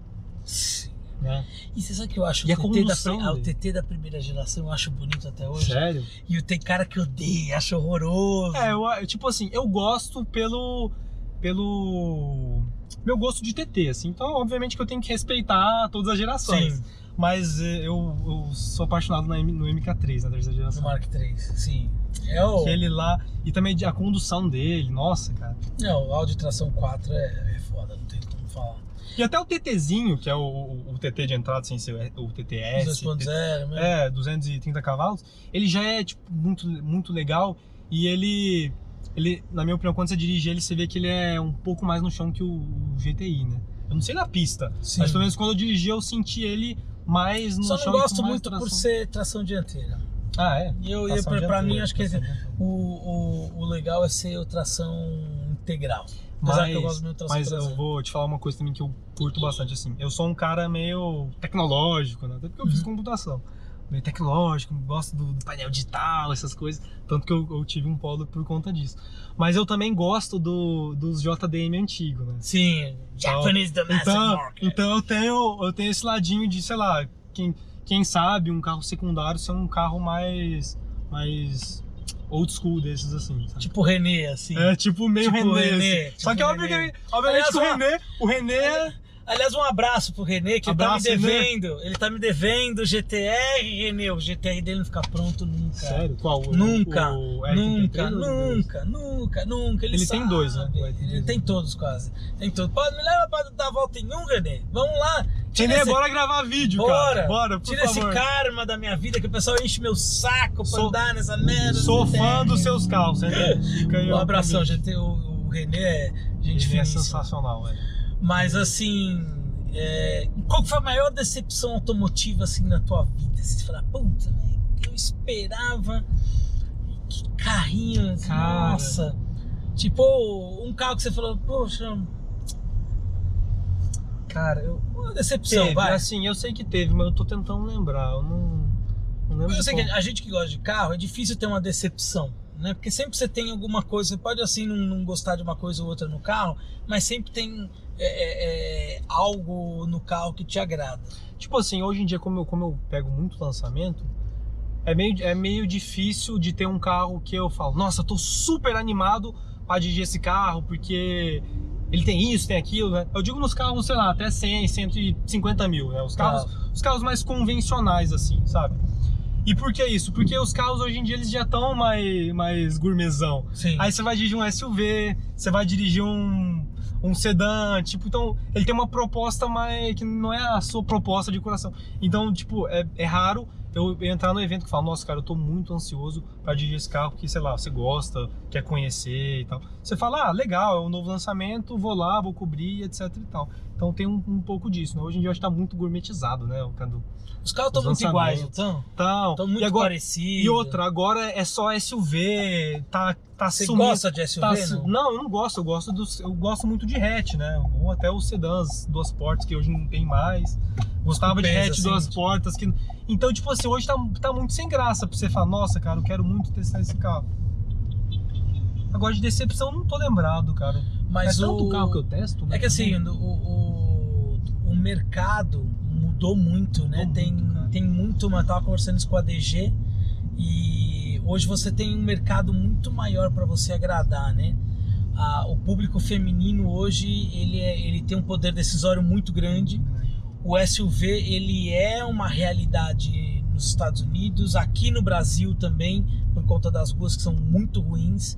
Né? E você sabe que eu acho E o TT, da, ah, o? TT da primeira geração eu acho bonito até hoje. Sério? E tem cara que odeia, acha horroroso. É, eu, tipo assim, eu gosto pelo. Pelo. meu gosto de TT, assim. Então, obviamente que eu tenho que respeitar todas as gerações. Sim, Mas eh, eu, eu sou apaixonado na M- no MK3, na terceira geração. Mark III. Sim. É o, Aquele lá. E também a condução dele, nossa, cara. não, o Audi tração 4 é, é foda, não tem como falar. E até o TTzinho, que é o, o, o TT de entrada sem ser o TTS. 2.0, mesmo. É, 230 cavalos. Ele já é tipo, muito, muito legal e ele, ele, na minha opinião, quando você dirige ele, você vê que ele é um pouco mais no chão que o, GTI, né? Eu não sei na pista, Sim. mas pelo menos quando eu dirigi eu senti ele mais no Só chão. não e gosto muito por tração. ser tração dianteira. Ah, é? Eu, eu, pra, mim, acho que o, o, o legal é ser o tração integral. Apesar que eu gosto Mas, muito de tração mas eu vou te falar uma coisa também que eu curto bastante, assim. Eu sou um cara meio tecnológico, né? Até porque eu fiz Uhum. computação. Meio tecnológico, gosto do, do painel digital, essas coisas. Tanto que eu, eu tive um polo por conta disso. Mas eu também gosto do, dos JDM antigos, né? Sim, Japanese Domestic Então, Market. então eu tenho eu tenho esse ladinho de, sei lá, quem, quem sabe um carro secundário ser um carro mais mais old school desses assim, sabe? Tipo René, assim. É tipo meio Tipo René. René, assim. tipo Só que René. que, obviamente Aliás, o René, o René Aliás, um abraço pro Renê, que Abraço, ele tá me Renê. devendo. Ele tá me devendo GTR, Renê. O GTR dele não fica pronto nunca. Sério? Qual? O- Nunca, o R33 nunca, o nunca, nunca, nunca. Ele, Ele tem sabe. dois, né? O R33. Ele tem todos quase. Tem todos. Pode me leva pra dar a volta em um, Renê. Vamos lá. Tira René, esse- bora gravar vídeo, Bora. cara. Bora, por Tira esse favor. karma da minha vida que o pessoal enche meu saco pra Sou- andar nessa merda. Sou fã dos seus carros, [LAUGHS] aí Um o abração. GT. O, o Renê é gente René é sensacional, velho. Mas assim, é, qual que foi a maior decepção automotiva assim na tua vida? Você fala, puta, eu esperava que carrinho, Cara. nossa. Tipo, um carro que você falou, poxa, Cara, eu uma decepção, teve, vai. assim, eu sei que teve, mas eu tô tentando lembrar. Eu não Não lembro Eu sei que qual. a gente que gosta de carro, é difícil ter uma decepção, né? Porque sempre você tem alguma coisa, você pode assim não, não gostar de uma coisa ou outra no carro, mas sempre tem é, é, é, algo no carro que te agrada. Tipo assim, hoje em dia, como eu, como eu pego muito lançamento, é meio, é meio difícil de ter um carro que eu falo, nossa, tô super animado pra dirigir esse carro, porque ele tem isso, tem aquilo, né? Eu digo nos carros, sei lá, até 100, 150 mil, né? Os carros, os carros mais convencionais, assim, sabe? E por que isso? Porque os carros hoje em dia eles já estão mais, mais gourmetzão. Sim. Aí você vai dirigir um SUV, você vai dirigir um, um sedã, tipo, então ele tem uma proposta mais que não é a sua proposta de coração. Então, tipo, é, é raro eu entrar no evento que fala, nossa, cara, eu tô muito ansioso pra dirigir esse carro, porque, sei lá, você gosta, quer conhecer e tal. Você fala, ah, legal, é um novo lançamento, vou lá, vou cobrir, etc e tal. Então tem um, um pouco disso, né? Hoje em dia acho que tá muito gourmetizado, né? O cara do... Os carros estão muito iguais, então. Então, Estão muito e agora, parecidos. E outra, agora é só SUV, tá, tá Você sumindo- gosta de SUV, Tá, não? não, eu não gosto. Eu gosto dos, eu gosto muito de hatch, né? Ou até os sedãs duas portas que hoje não tem mais. Gostava de Coupés, hatch assim, duas tipo. portas que então tipo assim hoje tá, tá muito sem graça pra você falar nossa cara eu quero muito testar esse carro. Agora de decepção não tô lembrado, cara. Mas é tanto o... carro que eu testo. Né? É que assim, o, o, o mercado mudou muito, né? Mudou tem, muito, tem muito, eu tava conversando isso com a DG e hoje você tem um mercado muito maior para você agradar, né? Ah, o público feminino hoje ele, é, ele tem um poder decisório muito grande. O SUV ele é uma realidade nos Estados Unidos, aqui no Brasil também, por conta das ruas que são muito ruins.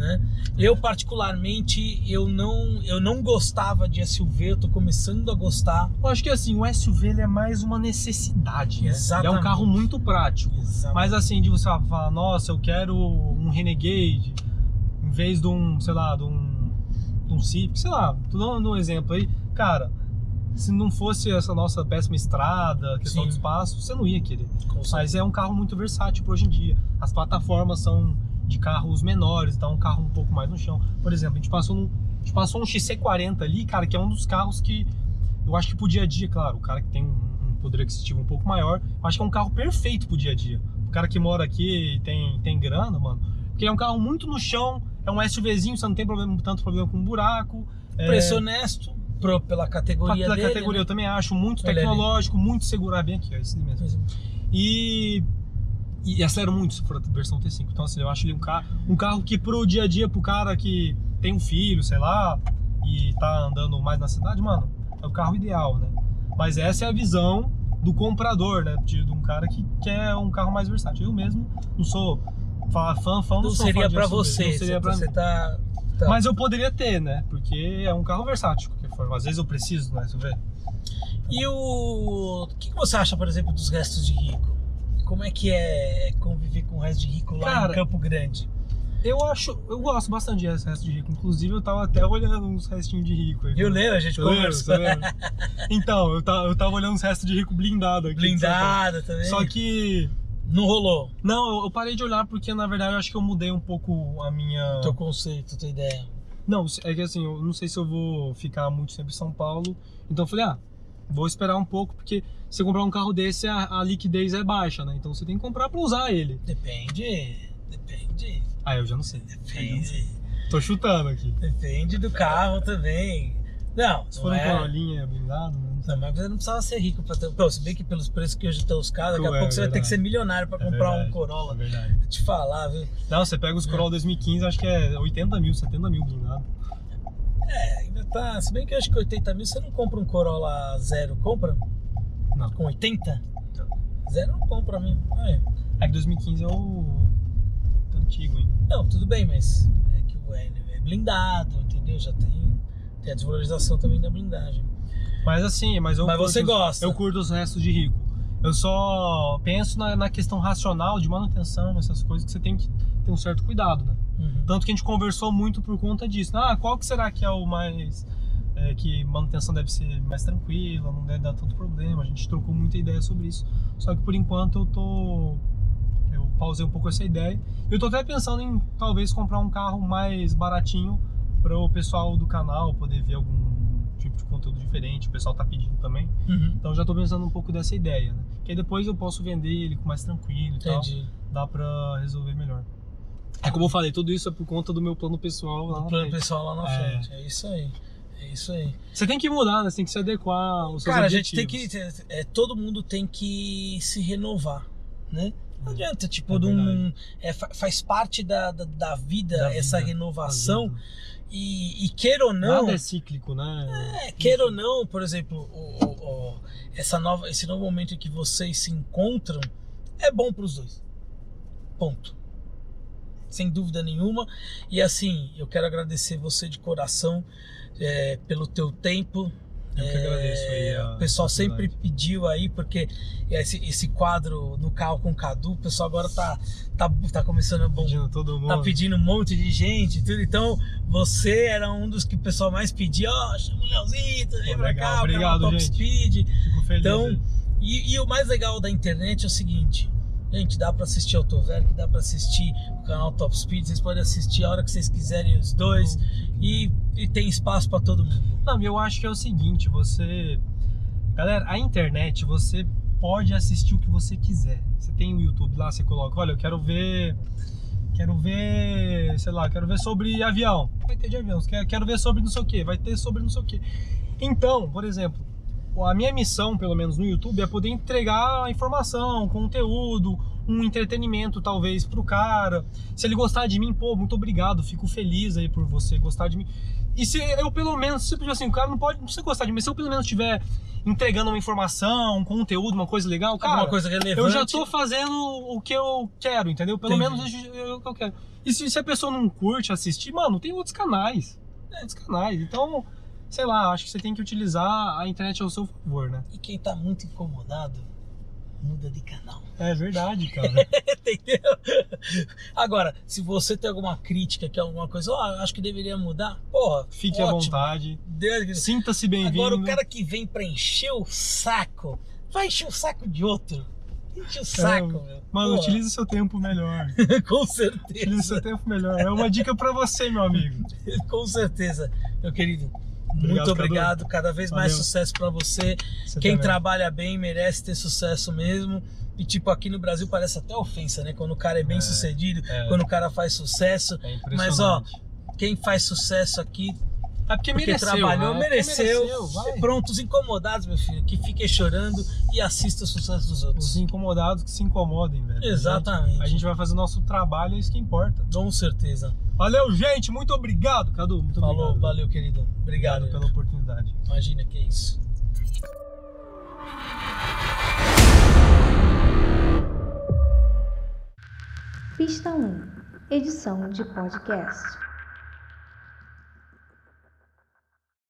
Né? Eu particularmente eu não eu não gostava de SUV, eu tô começando a gostar. Eu acho que assim, o SUV ele é mais uma necessidade, né? Ele é um Exatamente. carro muito prático. Mas assim, de você falar, nossa, eu quero um Renegade em vez de um, sei lá, de um, de um Civic, sei lá, tô dando um exemplo aí. Cara, se não fosse essa nossa péssima estrada, questão Sim. de espaço, você não ia querer. Mas é um carro muito versátil hoje em dia. As plataformas são de carros menores, então um carro um pouco mais no chão. Por exemplo, a gente passou, num, a gente passou um XC40 ali, cara, que é um dos carros que eu acho que pro dia a dia, claro, o cara que tem um, um poder aquisitivo um pouco maior, eu acho que é um carro perfeito pro dia a dia. O cara que mora aqui e tem, tem grana, mano, porque é um carro muito no chão, é um SUVzinho, você não tem problema, tanto problema com buraco. é, preço honesto pro, pela categoria pela dele. categoria né? eu também acho muito Olha ali. tecnológico, muito seguro, ah, bem aqui, ó, esse mesmo. E, e acelera muito se for a versão T5. Então, assim, eu acho ele um carro, um carro que pro dia a dia, pro cara que tem um filho, sei lá, e tá andando mais na cidade, mano, é o carro ideal, né? Mas essa é a visão do comprador, né? De, de um cara que quer um carro mais versátil. Eu mesmo não sou fã, fã, fã Não não sou seria SUV, você. Não seria pra você mim. tá, tá- Mas eu poderia ter, né? Porque é um carro versátil, de forma. Às vezes eu preciso do SUV. E o... o que que você acha, por exemplo, dos restos de rico? Como é que é conviver com o resto de rico lá Cara, em Campo Grande? Eu acho, eu gosto bastante de resto de rico. Inclusive, eu tava até olhando uns restinhos de rico. aí. Eu lembro, a gente Eu conversou. lembra? Então, eu tava, eu tava olhando uns restos de rico blindado aqui. Blindada também. Só que. Não rolou Não, eu- eu parei de olhar porque na verdade eu acho que eu mudei um pouco a minha. teu conceito, tua ideia. Não, é que assim, eu não sei se eu vou ficar muito tempo em São Paulo. Então eu falei, ah, vou esperar um pouco, porque se você comprar um carro desse, a, a liquidez é baixa, né? Então você tem que comprar pra usar ele. Depende, depende, Ah, eu já não sei. depende. Tô chutando aqui. Depende do carro também. Não, Se não for um é... Corolinha blindado, né? Não, mas você não precisava ser rico pra ter. Pô, se bem que pelos preços que hoje estão os carros, daqui a É pouco você vai ter que ser milionário pra É comprar um verdade, Corolla. É verdade. Vou te falar, viu? Não, você pega os Corolla 2015, acho que é 80 mil, 70 mil blindado. É, ainda tá. Se bem que eu acho que 80 mil você não compra um Corolla zero, compra? Não. Com 80? Zero não compra mesmo. Ah, é. É que 2015 é o antigo, hein? Não, tudo bem, mas é que o é, é blindado, entendeu? Já tem, tem a desvalorização também da blindagem. Mas assim, mas eu Mas curto você os- gosta. Eu curto os restos de rico. Eu só penso na, na questão racional de manutenção, essas coisas que você tem que ter um certo cuidado, né? Uhum. Tanto que a gente conversou muito por conta disso. Ah, qual que será que é o mais. é, que manutenção deve ser mais tranquila, não deve dar tanto problema. A gente trocou muita ideia sobre isso. Só que por enquanto eu tô. Eu pausei um pouco essa ideia. Eu tô até pensando em talvez comprar um carro mais baratinho para o pessoal do canal poder ver algum tipo de conteúdo diferente, o pessoal tá pedindo também. Uhum. Então já tô pensando um pouco dessa ideia, né? Que aí depois eu posso vender ele com mais tranquilo e tal. Entendi. Dá pra resolver melhor. É como eu falei, tudo isso é por conta do meu plano pessoal lá plano frente. pessoal lá na É. frente. É isso aí. É isso aí. Você tem que mudar, né? Você tem que se adequar aos seus Cara, a gente objetivos. tem que. É, todo mundo tem que se renovar, né? Não adianta, tipo, É de um- é, fa- faz parte da, da, da vida Da essa vida, renovação. vida. E, e queira ou não, Nada é cíclico, né? é, queira ou não, por exemplo, o, o- o- essa nova, esse novo momento em que vocês se encontram é bom para os dois. Ponto. Sem dúvida nenhuma. E assim, eu quero agradecer você de coração é, pelo teu tempo. Eu que agradeço aí a o pessoal sempre pediu aí, porque esse, esse quadro no carro com o Cadu, o pessoal agora tá, tá, tá começando a bom, Pedindo todo mundo. tá pedindo um monte de gente tudo. Então, você era um dos que o pessoal mais pedia. Ó, chama o Leozito, vem pra cá, o obrigado, canal Top gente. Speed. Fico feliz. Então. E, e o mais legal da internet é o seguinte. Gente, dá pra assistir Autoverk, dá pra assistir o canal Top Speed, vocês podem assistir a hora que vocês quiserem os dois e, e tem espaço pra todo mundo. Não, eu acho que é o seguinte, você. Galera, a internet, você pode assistir o que você quiser. Você tem o YouTube lá, você coloca, olha, eu quero ver. Quero ver, sei lá, quero ver sobre avião. Vai ter de avião. Quero ver sobre não sei o que, vai ter sobre não sei o que. Então, por exemplo, a minha missão, pelo menos no YouTube, é poder entregar informação, conteúdo, um entretenimento talvez pro cara. Se ele gostar de mim, pô, muito obrigado, fico feliz aí por você gostar de mim. E se eu pelo menos, tipo assim, o cara não pode, não precisa gostar de mim, mas se eu pelo menos estiver entregando uma informação, um conteúdo, uma coisa legal, cara, Alguma coisa relevante. eu já tô fazendo o que eu quero, entendeu? Pelo Entendi. menos eu, eu- o que eu quero. E se, se a pessoa não curte assistir, mano, tem outros canais. Tem outros canais. Então, sei lá, acho que você tem que utilizar a internet ao seu favor, né? E quem tá muito incomodado, muda de canal. É verdade, cara. [LAUGHS] Entendeu? Agora, se você tem alguma crítica, que é alguma coisa, ó, acho que deveria mudar, porra, Fique à ótimo. vontade. Deus- Sinta-se bem-vindo. Agora o cara que vem pra encher o saco, vai encher o saco de outro. Enche o saco, meu. É, Mano, Porra, utilize o seu tempo melhor. [LAUGHS] Com Utilize o certeza. seu tempo melhor. É uma dica pra você, meu amigo. [LAUGHS] Com certeza, meu querido. Obrigado, Muito Cadu. obrigado. Cada vez mais Valeu. sucesso pra você. Você Quem também. trabalha bem merece ter sucesso mesmo. E tipo, aqui no Brasil parece até ofensa, né? Quando o cara é bem É, sucedido, é. quando o cara faz sucesso. É Mas ó, quem faz sucesso aqui, é porque, porque mereceu, trabalhou, né? Porque mereceu. mereceu. Pronto, os incomodados, meu filho, que fiquem chorando e assista o sucesso dos outros. Os incomodados que se incomodem, velho. Exatamente. A gente vai fazer o nosso trabalho, é isso que importa. Com certeza. Valeu, gente. Muito obrigado, Cadu. Muito Falou, obrigado. valeu, querido. Obrigado. Obrigado pela oportunidade. Imagina que é isso. Pista 1 Edição de podcast.